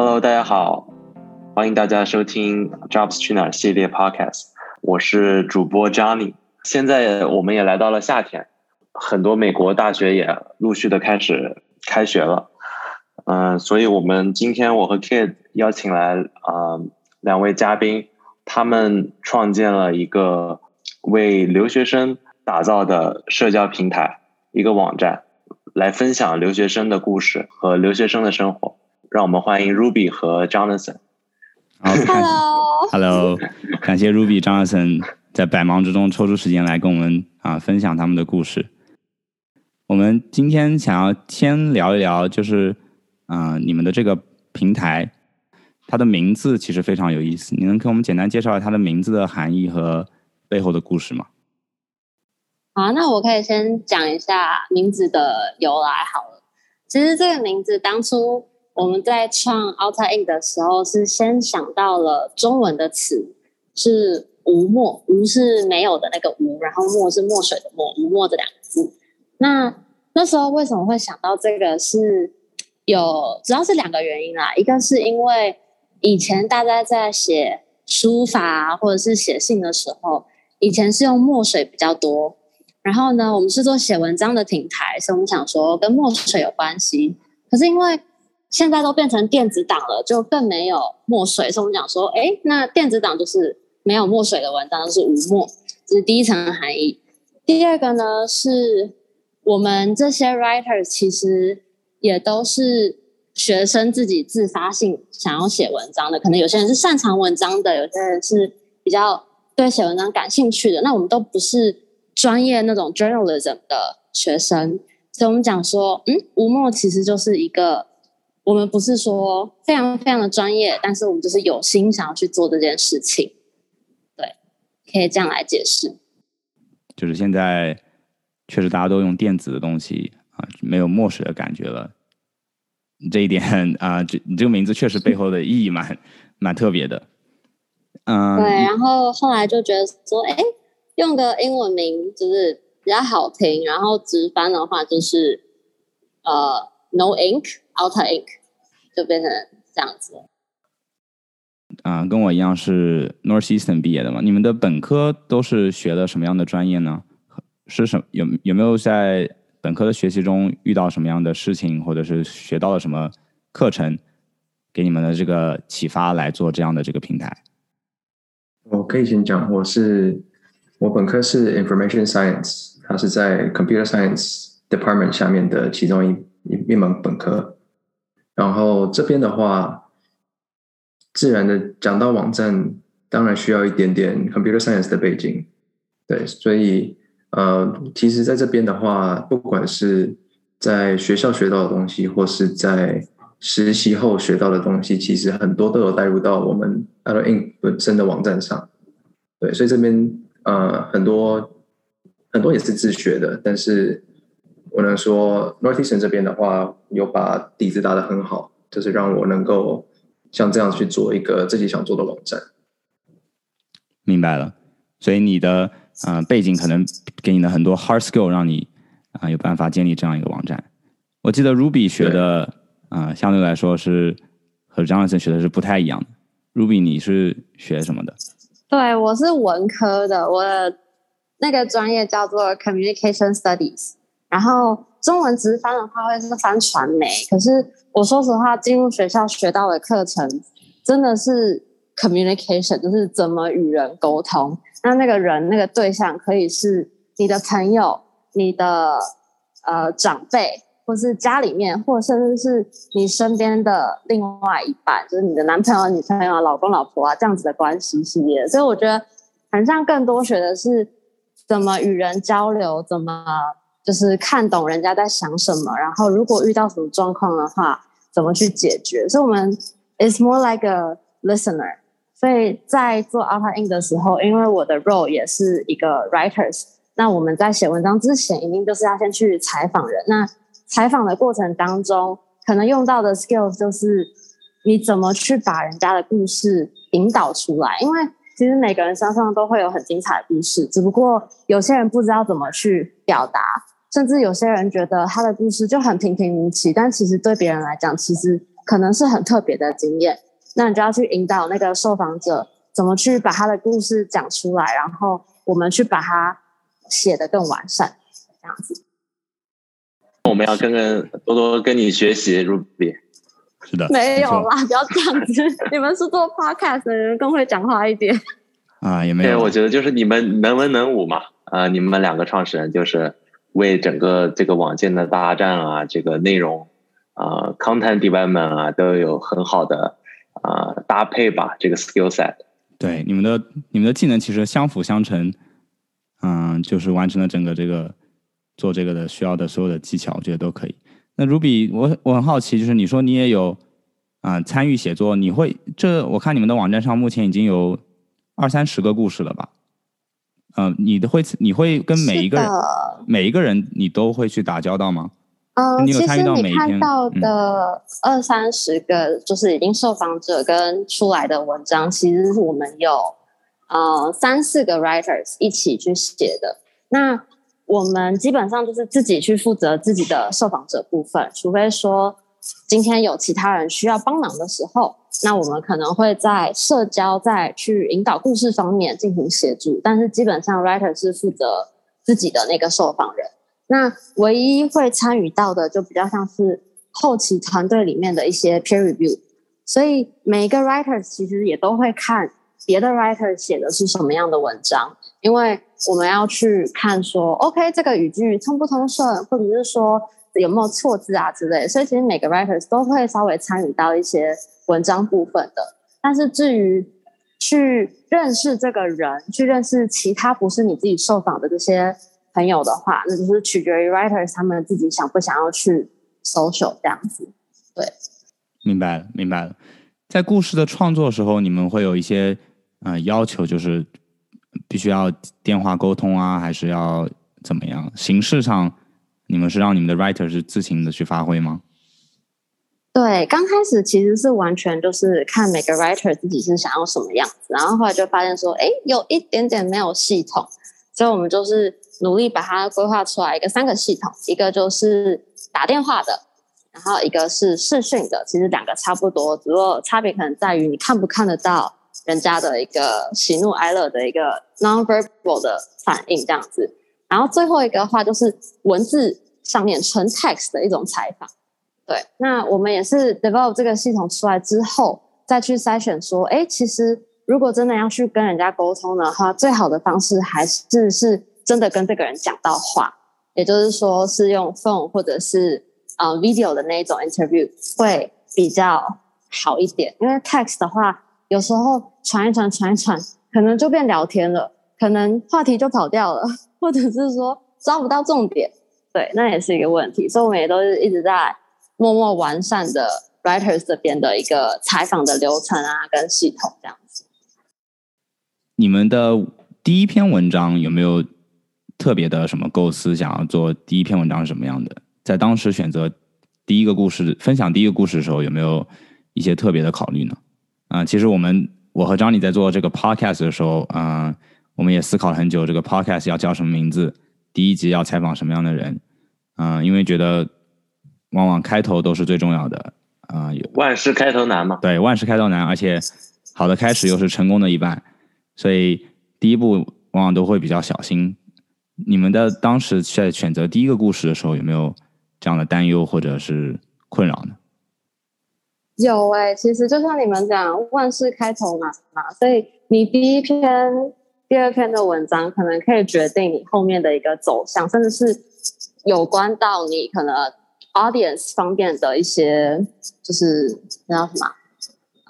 Hello，大家好，欢迎大家收听 Jobs 去哪儿系列 Podcast，我是主播 Johnny。现在我们也来到了夏天，很多美国大学也陆续的开始开学了。嗯，所以我们今天我和 Kid 邀请来啊两位嘉宾，他们创建了一个为留学生打造的社交平台，一个网站，来分享留学生的故事和留学生的生活。让我们欢迎 Ruby 和 Jonathan。Hello，Hello，感谢 Ruby、Jonathan 在百忙之中抽出时间来跟我们啊分享他们的故事。我们今天想要先聊一聊，就是啊、呃你们的这个平台，它的名字其实非常有意思。你能给我们简单介绍一下它的名字的含义和背后的故事吗？好，那我可以先讲一下名字的由来好了。其实这个名字当初我们在创 Outer Ink 的时候，是先想到了中文的词是“无墨”，无是没有的那个无，然后墨是墨水的墨，无墨这两个字。那那时候为什么会想到这个是有主要是两个原因啦，一个是因为以前大家在写书法或者是写信的时候，以前是用墨水比较多。然后呢，我们是做写文章的平台，所以我们想说跟墨水有关系。可是因为现在都变成电子档了，就更没有墨水，所以我们讲说，哎，那电子档就是没有墨水的文章，就是无墨，这是第一层的含义。第二个呢，是我们这些 writer 其实也都是学生自己自发性想要写文章的，可能有些人是擅长文章的，有些人是比较对写文章感兴趣的。那我们都不是专业那种 journalism 的学生，所以我们讲说，嗯，吴墨其实就是一个，我们不是说非常非常的专业，但是我们就是有心想要去做这件事情，对，可以这样来解释。就是现在确实大家都用电子的东西啊，没有墨水的感觉了。这一点啊，这你这个名字确实背后的意义蛮蛮特别的。嗯，对，然后后来就觉得说，哎，用个英文名就是比较好听，然后直翻的话就是呃，no ink outer ink，就变成这样子了。啊、跟我一样是 Northeastern 毕业的嘛。你们的本科都是学的什么样的专业呢？是什有有没有在本科的学习中遇到什么样的事情，或者是学到了什么课程，给你们的这个启发来做这样的这个平台？我可以先讲，我是我本科是 Information Science，它是在 Computer Science Department 下面的其中一一一门本科。然后这边的话，自然的讲到网站，当然需要一点点 Computer Science 的背景。对，所以呃，其实在这边的话，不管是在学校学到的东西，或是在实习后学到的东西，其实很多都有带入到我们 Outer Ink 本身的网站上。对，所以这边呃很多很多也是自学的，但是我能说 Northeastern 这边的话，有把底子打得很好，就是让我能够像这样去做一个自己想做的网站。明白了，所以你的呃背景可能给你的很多 hard skill，让你啊、有办法建立这样一个网站。我记得 Ruby 学的啊、相对来说是和 Jonathan 学的是不太一样的。Ruby 你是学什么的？对，我是文科的，我的那个专业叫做 Communication Studies，然后中文直翻的话会是翻传媒。可是我说实话，进入学校学到的课程真的是 communication，就是怎么与人沟通。那那个人那个对象可以是你的朋友、你的呃长辈，或是家里面，或甚至是你身边的另外一半，就是你的男朋友、女朋友、老公、老婆啊这样子的关系系列。所以我觉得，好像更多学的是怎么与人交流，怎么就是看懂人家在想什么，然后如果遇到什么状况的话，怎么去解决。所以我们 is more like a listener。所以在做 Alpha In 的时候，因为我的 role 也是一个 writers，那我们在写文章之前，一定就是要先去采访人。那采访的过程当中，可能用到的 skills 就是你怎么去把人家的故事引导出来。因为其实每个人身上都会有很精彩的故事，只不过有些人不知道怎么去表达，甚至有些人觉得他的故事就很平平无奇，但其实对别人来讲，其实可能是很特别的经验，那你就要去引导那个受访者怎么去把他的故事讲出来，然后我们去把它写得更完善，这样子。我们要跟跟多多跟你学习，Ruby。是的，没有啦，不要这样子。你们是做 podcast 的人，更会讲话一点。啊，也没对，有，我觉得就是你们能文能武嘛，啊、你们两个创始人就是为整个这个网建的大战啊，这个内容啊、content development 啊，都有很好的啊、搭配吧，这个 skill set。对你们的你们的技能其实相辅相成，嗯，就是完成了整个这个做这个的需要的所有的技巧，我觉得都可以。那 Ruby，我我很好奇，就是你说你也有啊、参与写作，你会这我看你们的网站上目前已经有二三十个故事了吧？嗯、你的会你会跟每一个人每一个人你都会去打交道吗？嗯，其你有参与实你到每一篇看到嗯的二三十个，就是已经受访者跟出来的文章，其实是我们有呃三四个 writers 一起去写的。那我们基本上就是自己去负责自己的受访者部分，除非说今天有其他人需要帮忙的时候，那我们可能会在社交、在去引导故事方面进行协助。但是基本上 writer 是负责自己的那个受访人。那唯一会参与到的，就比较像是后期团队里面的一些 peer review，所以每一个 writer 其实也都会看别的 writer 写的是什么样的文章，因为我们要去看说，OK 这个语句通不通顺，或者是说有没有错字啊之类，所以其实每个 writers 都会稍微参与到一些文章部分的。但是至于去认识这个人，去认识其他不是你自己受访的这些朋友的话，那就是取决于 writers 他们自己想不想要去 social 这样子。对明白了，明白了。在故事的创作时候，你们会有一些呃要求，就是必须要电话沟通啊，还是要怎么样？形式上，你们是让你们的 writer 是自行的去发挥吗？对，刚开始其实是完全就是看每个 writer 自己是想要什么样子，然后后来就发现说，哎，有一点点没有系统，所以我们就是努力把它规划出来一个三个系统，一个就是打电话的，然后一个是视讯的，其实两个差不多，只不过差别可能在于你看不看得到人家的一个喜怒哀乐的一个 non-verbal 的反应这样子，然后最后一个的话就是文字上面纯 text 的一种采访。对，那我们也是 develop 这个系统出来之后，再去筛选说，哎，其实如果真的要去跟人家沟通的话，最好的方式还是是真的跟这个人讲到话，也就是说是用 phone 或者是呃 video 的那一种 interview 会比较好一点，因为 text 的话，有时候传一传传一传，可能就变聊天了，可能话题就跑掉了，或者是说抓不到重点，对，那也是一个问题，所以我们也都是一直在。默默完善的 writers 这边的一个采访的流程啊，跟系统这样子。你们的第一篇文章有没有特别的什么构思？想要做第一篇文章是什么样的？在当时选择第一个故事、分享第一个故事的时候，有没有一些特别的考虑呢？啊、其实我们我和张丽在做这个 podcast 的时候，啊、我们也思考了很久，这个 podcast 要叫什么名字，第一集要采访什么样的人，嗯、因为觉得往往开头都是最重要的，啊、有万事开头难嘛，对，万事开头难，而且好的开始又是成功的一半，所以第一步往往都会比较小心。你们的当时在选择第一个故事的时候，有没有这样的担忧或者是困扰呢？有哎、其实就像你们讲，万事开头难嘛，所以你第一篇、第二篇的文章，可能可以决定你后面的一个走向，甚至是有关到你可能 audience 方面的一些，就是那叫什么？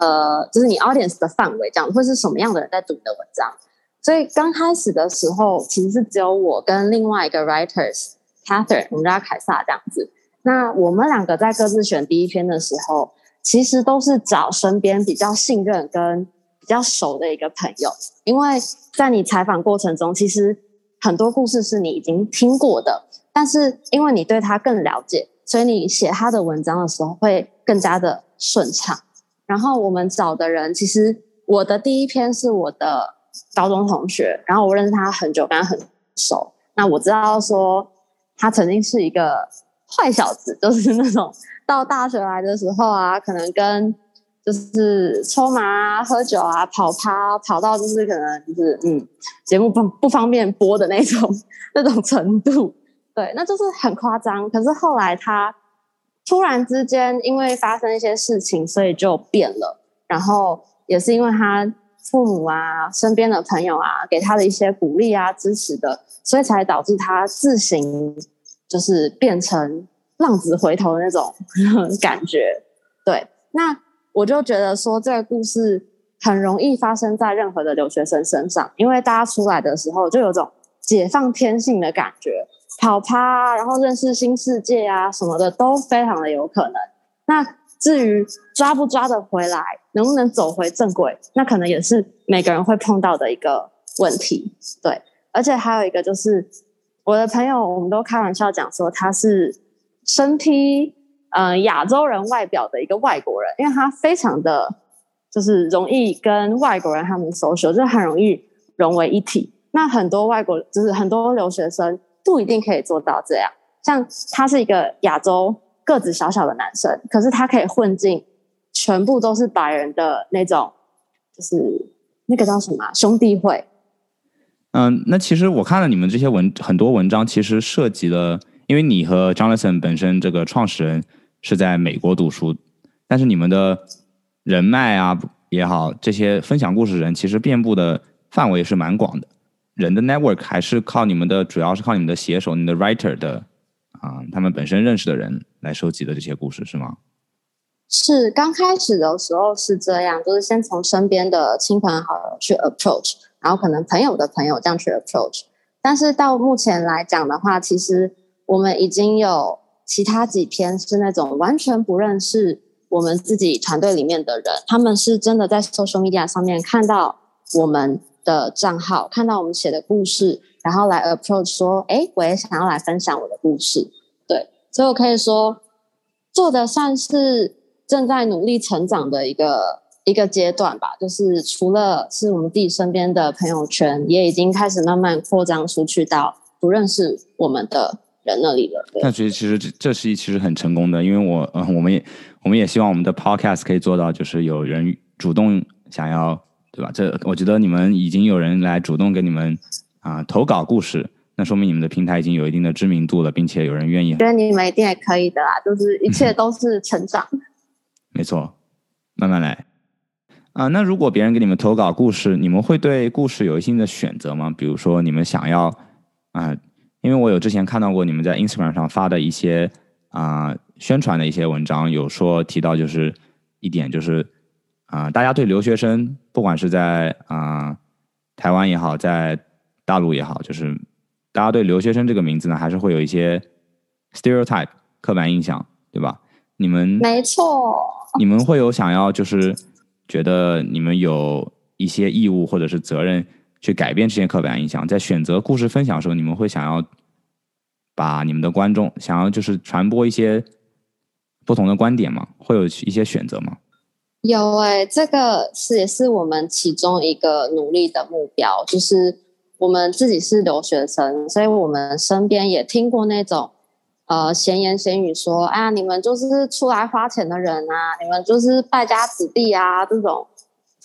呃，就是你 audience 的范围，这样会是什么样的人在读你的文章？所以刚开始的时候，其实是只有我跟另外一个 writers Catherine，我们叫凯撒这样子。那我们两个在各自选第一篇的时候，其实都是找身边比较信任跟比较熟的一个朋友，因为在你采访过程中，其实很多故事是你已经听过的，但是因为你对他更了解，所以你写他的文章的时候会更加的顺畅。然后我们找的人，其实我的第一篇是我的高中同学，然后我认识他很久，跟他很熟。那我知道说他曾经是一个坏小子，就是那种到大学来的时候啊，可能跟就是抽麻啊、喝酒啊、跑趴，跑到就是可能就是嗯，节目不不方便播的那种那种程度。对，那就是很夸张。可是后来他突然之间因为发生一些事情，所以就变了。然后也是因为他父母啊、身边的朋友啊给他的一些鼓励啊、支持的，所以才导致他自行就是变成浪子回头的那种 感觉。对，那。我就觉得说这个故事很容易发生在任何的留学生身上，因为大家出来的时候就有种解放天性的感觉，跑趴，然后认识新世界啊什么的都非常的有可能。那至于抓不抓得回来，能不能走回正轨，那可能也是每个人会碰到的一个问题。对，而且还有一个就是我的朋友，我们都开玩笑讲说他是身披。嗯，亚洲人外表的一个外国人，因为他非常的，就是容易跟外国人他们 social，就很容易融为一体。那很多外国，就是很多留学生不一定可以做到这样。像他是一个亚洲个子小小的男生，可是他可以混进全部都是白人的那种，就是那个叫什么兄弟会。嗯，那其实我看了你们这些文很多文章，其实涉及了，因为你和 Jonathan 本身这个创始人。是在美国读书，但是你们的人脉啊也好，这些分享故事人其实遍布的范围是蛮广的。人的 network 还是靠你们的，主要是靠你们的写手、你的 writer 的啊，他们本身认识的人来收集的这些故事，是吗？是刚开始的时候是这样，就是先从身边的亲朋好友去 approach，然后可能朋友的朋友这样去 approach。但是到目前来讲的话，其实我们已经有。其他几篇是那种完全不认识我们自己团队里面的人，他们是真的在 social media 上面看到我们的账号，看到我们写的故事，然后来 approach 说：“哎，我也想要来分享我的故事。”对，所以我可以说做的算是正在努力成长的一个一个阶段吧。就是除了是我们自己身边的朋友圈，也已经开始慢慢扩张出去到不认识我们的。人那里了，那其实其实这这是一其实很成功的，因为我呃 我们也我们也希望我们的 podcast 可以做到，就是有人主动想要，对吧？这我觉得你们已经有人来主动给你们啊投稿故事，那说明你们的平台已经有一定的知名度了，并且有人愿意。觉得你们一定也可以的啦，就是一切都是成长。没错，慢慢来啊。那如果别人给你们投稿故事，你们会对故事有一定的选择吗？比如说你们想要啊。因为我有之前看到过你们在 Instagram 上发的一些啊宣传的一些文章，有说提到就是一点就是啊，大家对留学生，不管是在啊台湾也好，在大陆也好，就是大家对留学生这个名字呢，还是会有一些 stereotype 刻板印象，对吧？你们没错，你们会有想要就是觉得你们有一些义务或者是责任。去改变这些刻板印象，在选择故事分享的时候，你们会想要把你们的观众想要就是传播一些不同的观点吗？会有一些选择吗？有诶，这个是也是我们其中一个努力的目标，就是我们自己是留学生，所以我们身边也听过那种呃闲言闲语说，哎呀，你们就是出来花钱的人啊，你们就是败家子弟啊，这种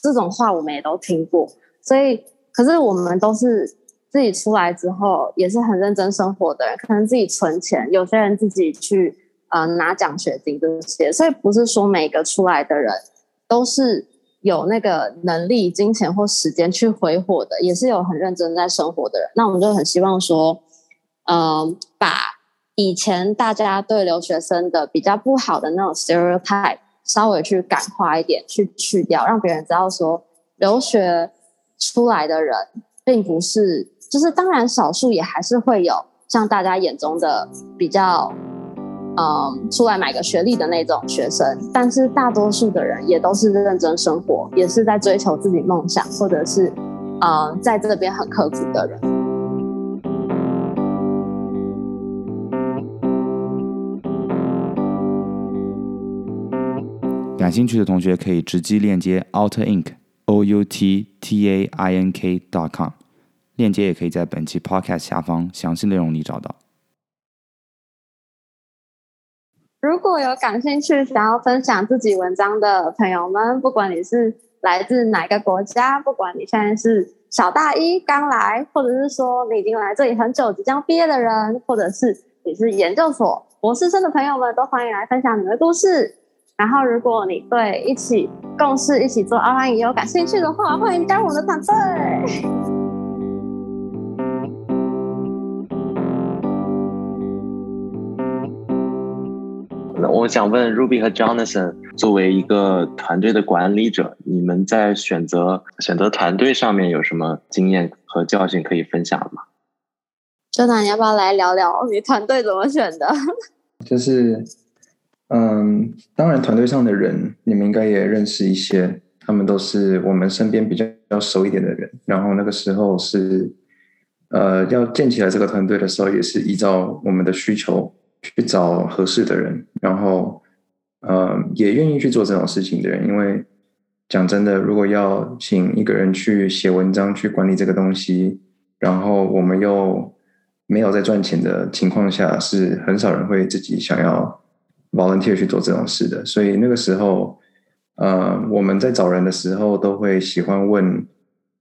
这种话我们也都听过，所以。可是我们都是自己出来之后，也是很认真生活的人，可能自己存钱，有些人自己去呃拿奖学金这些，所以不是说每个出来的人都是有那个能力、金钱或时间去挥霍的，也是有很认真在生活的人。那我们就很希望说，嗯，把以前大家对留学生的比较不好的那种 stereotype 稍微去感化一点，去去掉，让别人知道说留学。出来的人并不是，就是当然少数也还是会有像大家眼中的比较，嗯，出来买个学历的那种学生，但是大多数的人也都是认真生活，也是在追求自己梦想，或者是，嗯，在这边很刻苦的人。感兴趣的同学可以直击链接 Outer Ink。O u t t a i n k dot com，链接也可以在本期 podcast 下方详细内容里找到。如果有感兴趣想要分享自己文章的朋友们，不管你是来自哪个国家，不管你现在是小大一刚来，或者是说你已经来这里很久即将毕业的人，或者是你是研究所博士生的朋友们，都欢迎来分享你的故事。然后，如果你对一起共事、一起做 online 也有感兴趣的话，欢迎加入我们的团队。我想问 Ruby 和 Jonathan，作为一个团队的管理者，你们在选择选择团队上面有什么经验和教训可以分享吗？Jonathan，你要不要来聊聊你团队怎么选的？就是，嗯，当然团队上的人，你们应该也认识一些，他们都是我们身边比较比较熟一点的人。然后那个时候是，呃，要建起来这个团队的时候，也是依照我们的需求。去找合适的人，然后，呃，也愿意去做这种事情的人。因为讲真的，如果要请一个人去写文章、去管理这个东西，然后我们又没有在赚钱的情况下，是很少人会自己想要 volunteer 去做这种事的。所以那个时候，呃，我们在找人的时候，都会喜欢问，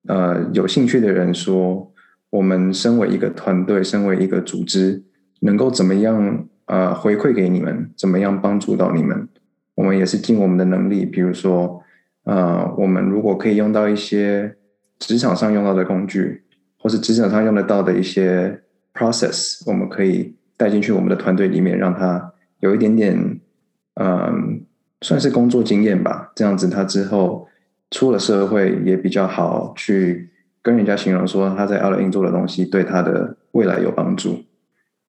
呃，有兴趣的人说，我们身为一个团队，身为一个组织，能够怎么样？呃，回馈给你们，怎么样帮助到你们？我们也是尽我们的能力，比如说，呃，我们如果可以用到一些职场上用到的工具，或是职场上用得到的一些 process，我们可以带进去我们的团队里面，让他有一点点，嗯，算是工作经验吧。这样子，他之后出了社会也比较好去跟人家形容说他在 o u t i n 做的东西对他的未来有帮助。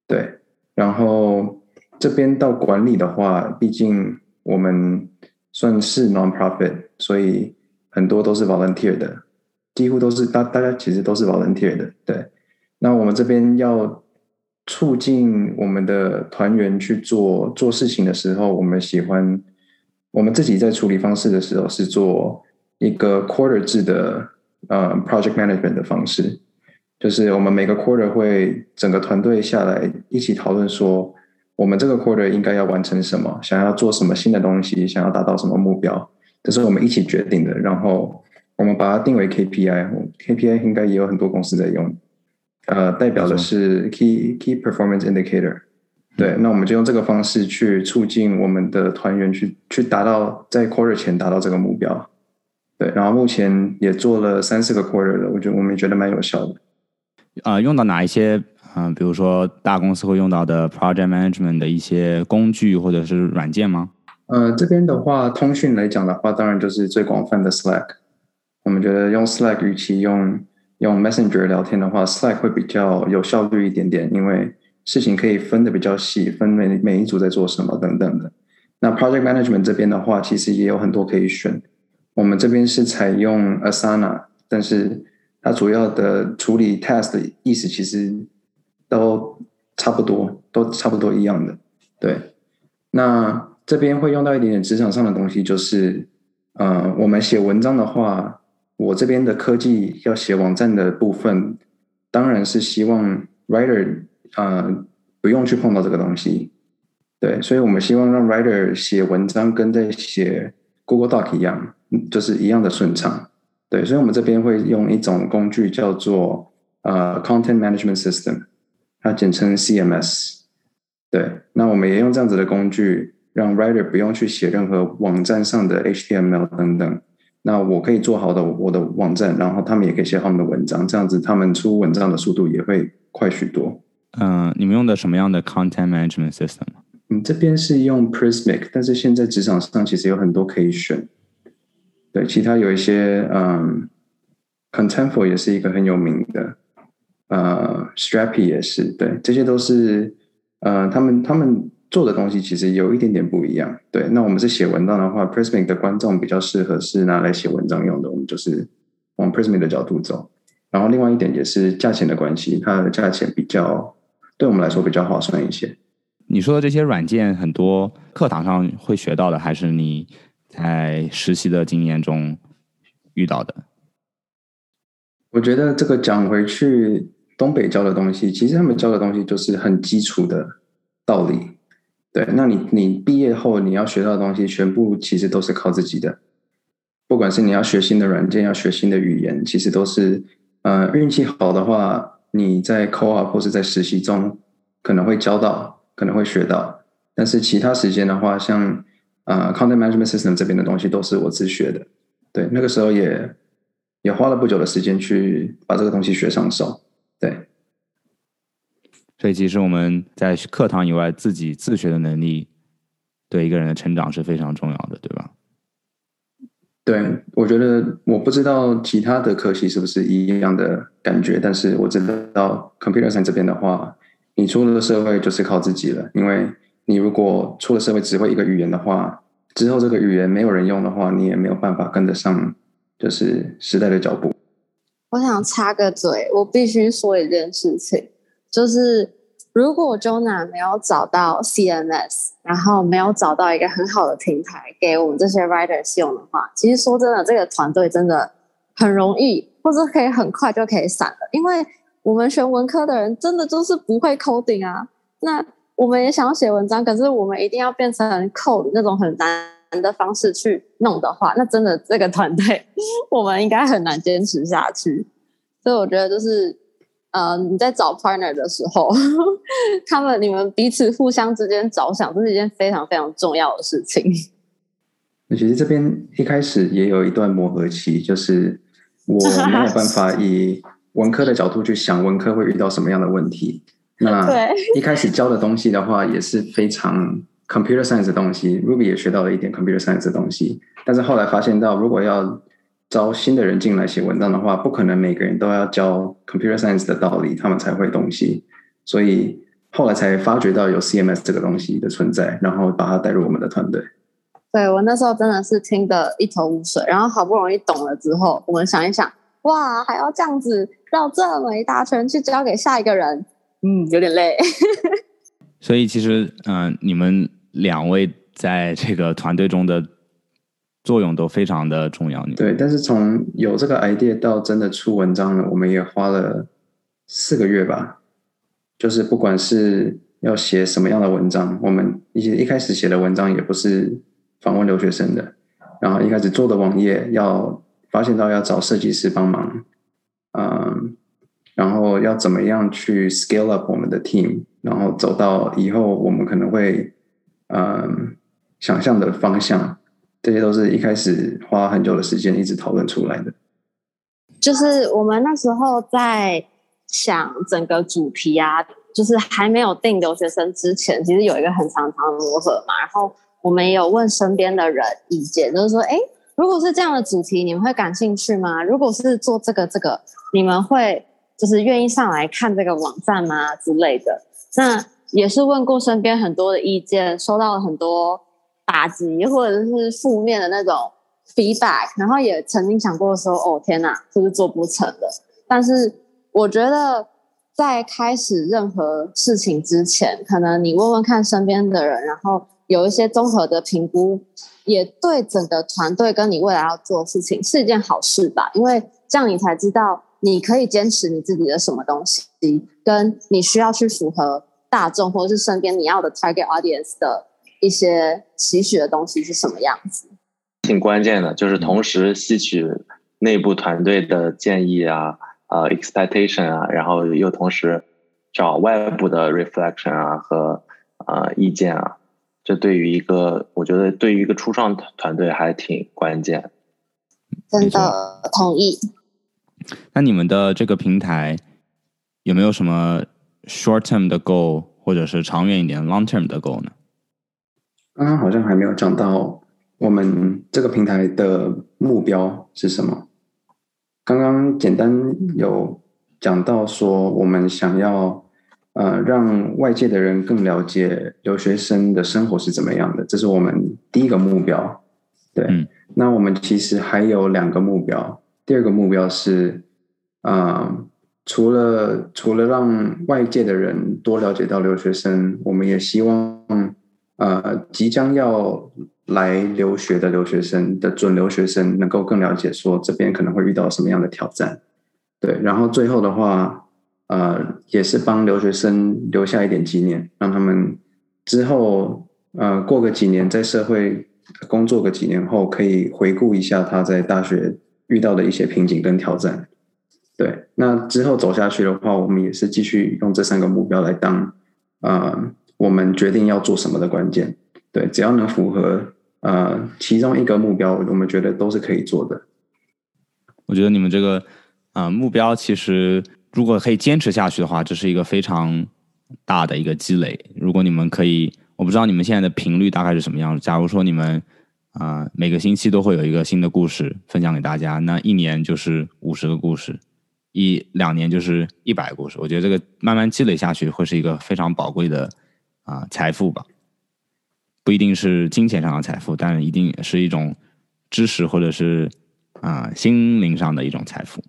对。然后这边到管理的话，毕竟我们算是 non-profit，所以很多都是 volunteer 的，几乎都是大大家其实都是 volunteer 的。对，那我们这边要促进我们的团员去做做事情的时候，我们喜欢我们自己在处理方式的时候是做一个 quarter 制的呃 project management 的方式。就是我们每个 quarter 会整个团队下来一起讨论说，我们这个 quarter 应该要完成什么，想要做什么新的东西，想要达到什么目标，这是我们一起决定的。然后我们把它定为 KPI，KPI 应该也有很多公司在用，呃，代表的是 Key Key Performance Indicator。对，那我们就用这个方式去促进我们的团员去去达到在 quarter 前达到这个目标。对，然后目前也做了三四个 quarter 了，我觉得我们觉得蛮有效的。啊，用到哪一些？嗯，比如说大公司会用到的 project management 的一些工具或者是软件吗？呃，这边的话，通讯来讲的话，当然就是最广泛的 Slack。我们觉得用 Slack 与其用用 Messenger 聊天的话，Slack 会比较有效率一点点，因为事情可以分的比较细，分每每一组在做什么等等的。那 project management 这边的话，其实也有很多可以选。我们这边是采用 Asana，但是它主要的处理 task 的意思其实都差不多，都差不多一样的。对，那这边会用到一点点职场上的东西，就是，呃，我们写文章的话，我这边的科技要写网站的部分，当然是希望 writer 啊不用去碰到这个东西。对，所以我们希望让 writer 写文章跟在写 Google Doc 一样，就是一样的顺畅。对，所以我们这边会用一种工具叫做呃 Content Management System，它简称 CMS。对，那我们也用这样子的工具，让 Writer 不用去写任何网站上的 HTML 等等。那我可以做好的我的网站，然后他们也可以写他们的文章，这样子他们出文章的速度也会快许多。嗯，你们用的什么样的 Content Management System？嗯，这边是用 Prismic，但是现在职场上其实有很多可以选。对，其他有一些，嗯，Contentful 也是一个很有名的，呃，Strappy 也是，对，这些都是，呃，他们他们做的东西其实有一点点不一样。对，那我们是写文章的话，Prismic 的观众比较适合是拿来写文章用的，我们就是往 Prismic 的角度走。然后另外一点也是价钱的关系，它的价钱比较对我们来说比较划算一些。你说的这些软件，很多课堂上会学到的，还是你？在实习的经验中遇到的，我觉得这个讲回去，东北教的东西，其实他们教的东西就是很基础的道理。对，那你你毕业后你要学到的东西，全部其实都是靠自己的。不管是你要学新的软件，要学新的语言，其实都是呃运气好的话，你在 co-op 或是在实习中可能会教到，可能会学到。但是其他时间的话，像呃 content management system 这边的东西都是我自学的。对，那个时候也也花了不久的时间去把这个东西学上手。对，所以其实我们在课堂以外自己自学的能力，对一个人的成长是非常重要的，对吧？对，我觉得我不知道其他的科系是不是一样的感觉，但是我知道 computer science 这边的话，你出了社会就是靠自己了。因为你如果出了社会只会一个语言的话，之后这个语言没有人用的话，你也没有办法跟得上，就是时代的脚步。我想插个嘴，我必须说一件事情，就是。如果 Jonah 没有找到 CNS，然后没有找到一个很好的平台给我们这些 writers 用的话，其实说真的，这个团队真的很容易，或者可以很快就可以散了。因为我们学文科的人真的就是不会 coding 啊。那我们也想要写文章，可是我们一定要变成 code 那种很难的方式去弄的话，那真的这个团队 我们应该很难坚持下去。所以我觉得就是。呃，你在找 partner 的时候，他们你们彼此互相之间着想，这是一件非常非常重要的事情。那其实这边一开始也有一段磨合期，就是我没有办法以 文科的角度去想文科会遇到什么样的问题。那一开始教的东西的话，也是非常 computer science 的东西，Ruby 也学到了一点 computer science 的东西，但是后来发现到，如果要招新的人进来写文章的话，不可能每个人都要教 computer science 的道理，他们才会东西。所以后来才发觉到有 CMS 这个东西的存在，然后把它带入我们的团队。对我那时候真的是听得一头雾水，然后好不容易懂了之后，我们想一想，哇，还要这样子绕这么一大圈去交给下一个人，嗯，有点累。所以其实，嗯，你们两位在这个团队中的。作用都非常的重要。对，但是从有这个 idea 到真的出文章了，我们也花了四个月吧。就是不管是要写什么样的文章，我们一些一开始写的文章也不是访问留学生的，然后一开始做的网页要发现到要找设计师帮忙，嗯，然后要怎么样去 scale up 我们的 team，然后走到以后我们可能会嗯想象的方向。这些都是一开始花很久的时间一直讨论出来的。就是我们那时候在想整个主题啊，就是还没有定留学生之前，其实有一个很长长的磨合嘛。然后我们也有问身边的人意见，就是说，哎，如果是这样的主题，你们会感兴趣吗？如果是做这个这个，你们会就是愿意上来看这个网站吗之类的？那也是问过身边很多的意见，收到了很多。打击或者是负面的那种 feedback，然后也曾经想过说：“哦，天哪，是不是做不成的？”但是我觉得，在开始任何事情之前，可能你问问看身边的人，然后有一些综合的评估，也对整个团队跟你未来要做的事情是一件好事吧？因为这样你才知道你可以坚持你自己的什么东西，跟你需要去符合大众或者是身边你要的 target audience 的。一些期许的东西是什么样子？挺关键的，就是同时吸取内部团队的建议啊，呃，expectation 啊，然后又同时找外部的 reflection 啊和呃意见啊，这对于一个我觉得对于一个初创团队还挺关键。真的同意。那你们的这个平台有没有什么 short term 的 goal，或者是长远一点 long term 的 goal 呢？刚刚好像还没有讲到我们这个平台的目标是什么。刚刚简单有讲到说，我们想要呃让外界的人更了解留学生的生活是怎么样的，这是我们第一个目标。对，那我们其实还有两个目标。第二个目标是，啊，除了除了让外界的人多了解到留学生，我们也希望。呃，即将要来留学的留学生的准留学生，能够更了解说这边可能会遇到什么样的挑战，对。然后最后的话，呃，也是帮留学生留下一点纪念，让他们之后呃过个几年在社会工作个几年后，可以回顾一下他在大学遇到的一些瓶颈跟挑战。对，那之后走下去的话，我们也是继续用这三个目标来当呃我们决定要做什么的关键。对，只要能符合呃其中一个目标，我们觉得都是可以做的。我觉得你们这个啊、呃目标其实如果可以坚持下去的话，这是一个非常大的一个积累。如果你们可以，我不知道你们现在的频率大概是什么样子。假如说你们啊、每个星期都会有一个新的故事分享给大家，那一年就是五十个故事，一两年就是一百个故事。我觉得这个慢慢积累下去，会是一个非常宝贵的啊、财富吧。不一定是金钱上的财富，但一定是一种知识或者是啊、心灵上的一种财富。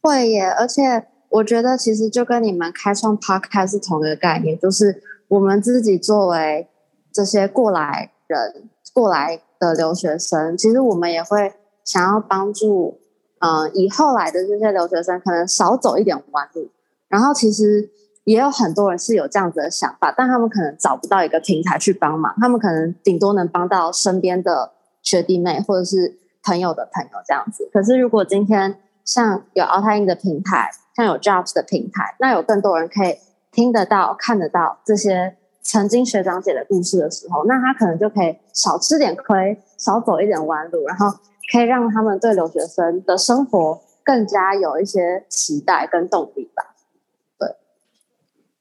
会耶，而且我觉得其实就跟你们开创 podcast 是同一个概念，就是我们自己作为这些过来人、过来的留学生，其实我们也会想要帮助，嗯、以后来的这些留学生可能少走一点弯路。然后其实也有很多人是有这样子的想法，但他们可能找不到一个平台去帮忙，他们可能顶多能帮到身边的学弟妹或者是朋友的朋友这样子。可是如果今天像有 o u t i n 的平台，像有 Jobs 的平台，那有更多人可以听得到、看得到这些曾经学长姐的故事的时候，那他可能就可以少吃点亏，少走一点弯路，然后可以让他们对留学生的生活更加有一些期待跟动力吧。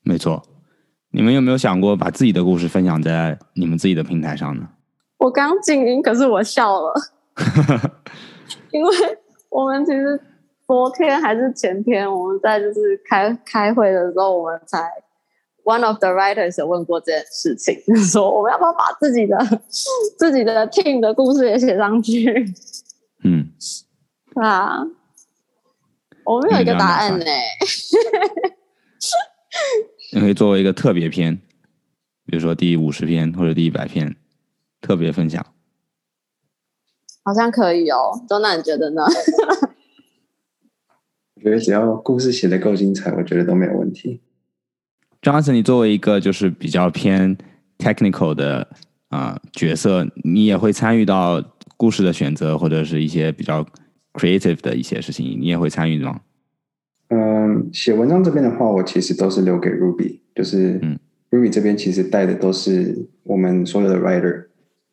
没错，你们有没有想过把自己的故事分享在你们自己的平台上呢？我刚静音，可是我笑了，因为我们其实昨天还是前天，我们在就是开开会的时候，我们才 one of the writers 有问过这件事情，就 是说我们要不要把自己的 自己的 team 的故事也写上去。嗯，啊？我们有一个答案呢、你可以作为一个特别篇，比如说第五十篇或者第一百篇，特别分享。好像可以哦。周娜，你觉得呢？我觉得只要故事写的够精彩，我觉得都没有问题。张老师，你作为一个就是比较偏 technical 的啊、角色，你也会参与到故事的选择或者是一些比较 creative 的一些事情，你也会参与吗？嗯，写文章这边的话，我其实都是留给 Ruby，就是嗯 Ruby 这边其实带的都是我们所有的 writer。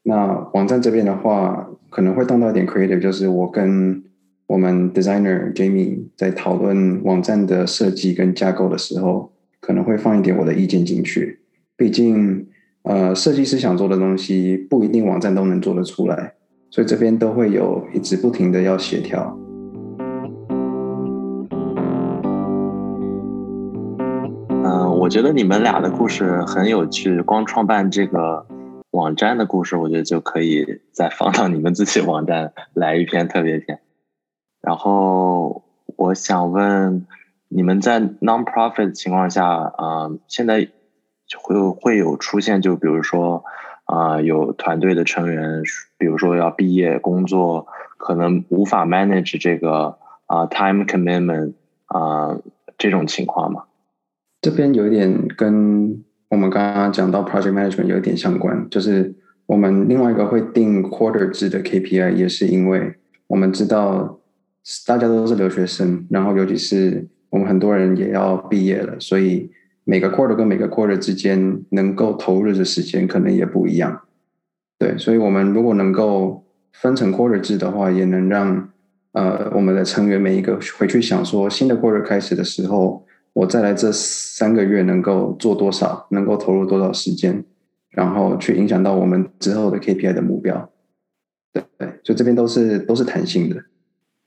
那网站这边的话，可能会动到一点 creative，就是我跟我们 designer Jamie 在讨论网站的设计跟架构的时候，可能会放一点我的意见进去。毕竟，呃，设计师想做的东西不一定网站都能做得出来，所以这边都会有一直不停的要协调。我觉得你们俩的故事很有趣，光创办这个网站的故事，我觉得就可以再放到你们自己网站来一篇特别篇。然后我想问，你们在 non-profit 情况下，啊、现在就会有会有出现，就比如说，啊、有团队的成员，比如说要毕业工作，可能无法 manage 这个啊、time commitment 啊、这种情况吗？这边有一点跟我们刚刚讲到 project management 有一点相关，就是我们另外一个会定 quarter 制的 KPI，也是因为我们知道大家都是留学生，然后尤其是我们很多人也要毕业了，所以每个 quarter 跟每个 quarter 之间能够投入的时间可能也不一样。对，所以我们如果能够分成 quarter 制的话，也能让呃我们的成员每一个回去想说，新的 quarter 开始的时候。我再来这三个月能够做多少，能够投入多少时间，然后去影响到我们之后的 KPI 的目标。对对，所以这边都是都是弹性的。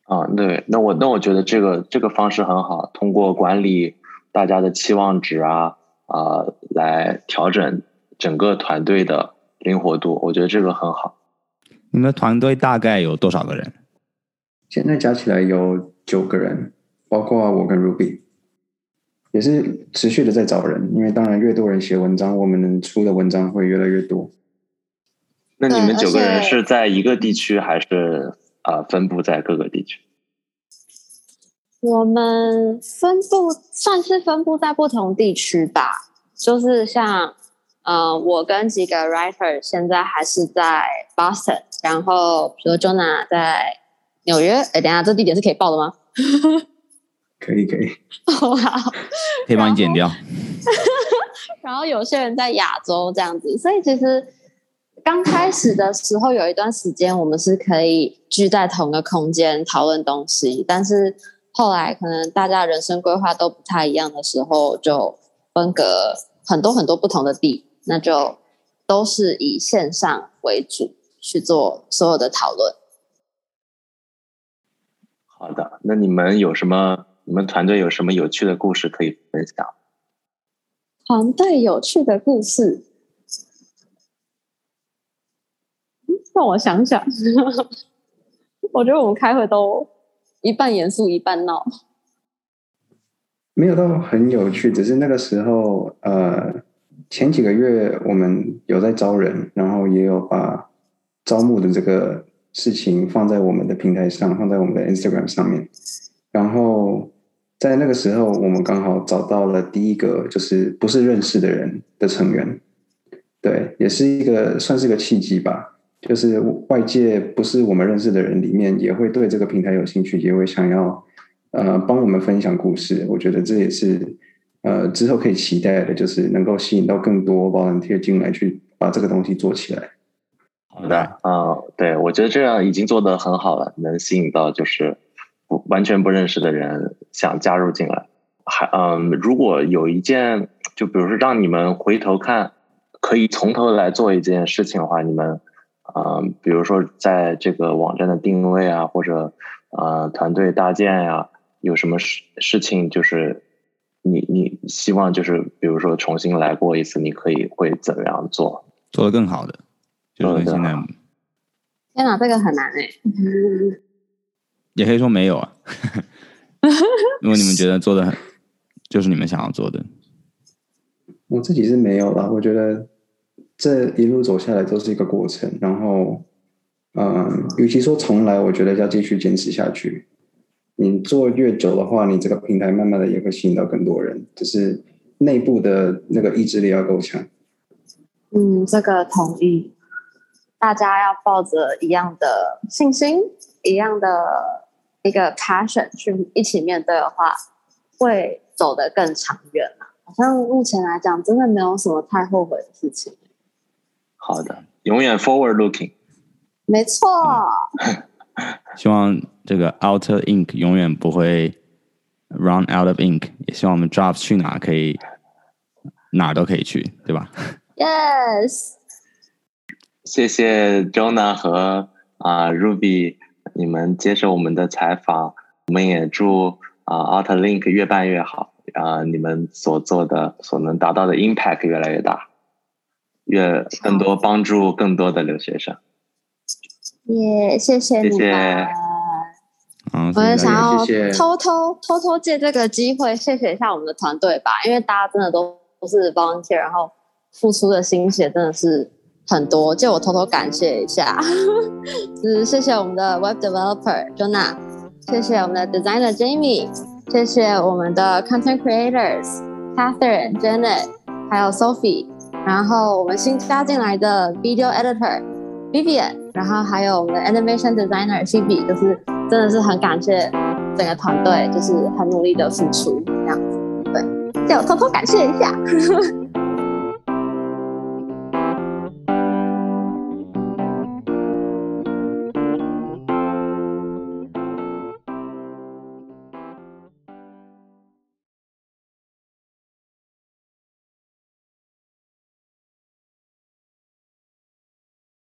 啊，对，那我那我觉得这个这个方式很好，通过管理大家的期望值啊啊、来调整整个团队的灵活度，我觉得这个很好。你们团队大概有多少个人？现在加起来有九个人，包括我跟 Ruby，也是持续的在找人，因为当然越多人写文章，我们能出的文章会越来越多。那你们九个人是在一个地区还是啊、分布在各个地区？我们分布算是分布在不同地区吧，就是像呃，我跟几个 writer 现在还是在 Boston，然后比如 Jonah 在纽约。哎，等下，这地点是可以报的吗？可以，可以。好，可以帮你剪掉。然后有些人在亚洲这样子，所以其实刚开始的时候有一段时间，我们是可以聚在同一个空间讨论东西，但是后来可能大家人生规划都不太一样的时候，就分隔很多很多不同的地。那就都是以线上为主去做所有的讨论。好的，那你们有什么？你们团队有什么有趣的故事可以分享？团队有趣的故事，让我想想。我觉得我们开会都一半严肃一半闹，没有到很有趣，只是那个时候呃。前几个月我们有在招人，然后也有把招募的这个事情放在我们的平台上，放在我们的 Instagram 上面。然后在那个时候，我们刚好找到了第一个就是不是认识的人的成员，对，也是一个算是个契机吧。就是外界不是我们认识的人里面，也会对这个平台有兴趣，也会想要呃帮我们分享故事。我觉得这也是。呃，之后可以期待的就是能够吸引到更多 volunteer 进来，去把这个东西做起来。好的，啊，对，我觉得这样已经做得很好了，能吸引到就是不完全不认识的人想加入进来。还，嗯，如果有一件，就比如说让你们回头看，可以从头来做一件事情的话，你们，嗯，比如说在这个网站的定位啊，或者呃团队搭建呀，有什么事事情就是。你你希望就是比如说重新来过一次，你可以会怎么样做？做的更好的，就是现在。天哪，这个很难哎。也可以说没有啊。如果你们觉得做的很，就是你们想要做的。我自己是没有了。我觉得这一路走下来都是一个过程。然后，嗯，与其说重来，我觉得要继续坚持下去。你做越久的话，你这个平台慢慢的也会吸引到更多人，就是内部的那个意志力要够强。嗯，这个同意。大家要抱着一样的信心，一样的一个 passion 去一起面对的话，会走得更长远好像目前来讲，真的没有什么太后悔的事情。好的，永远 forward looking。没错。希望这个 Outer Ink 永远不会 run out of ink，也希望我们 Drops 去哪可以哪都可以去，对吧？Yes。谢谢 Jonah 和啊 Ruby，你们接受我们的采访，我们也祝啊 Outer Link 越办越好，啊你们所做的所能达到的 impact 越来越大，越更多帮助更多的留学生。也谢谢你们，我也想要偷偷偷偷借这个机会 谢谢一下我们的团队吧，因为大家真的都都是 volunteer，然后付出的心血真的是很多，借我偷偷感谢一下，是谢谢我们的 web developer Jonah，谢谢我们的 designer Jamie，谢谢我们的 content creators Catherine Janet，还有 Sophie，然后我们新加进来的 video editor Vivian。然后还有我们的 animation designer C B，就是真的是很感谢整个团队，就是很努力的付出这样子。对，就偷偷感谢一下。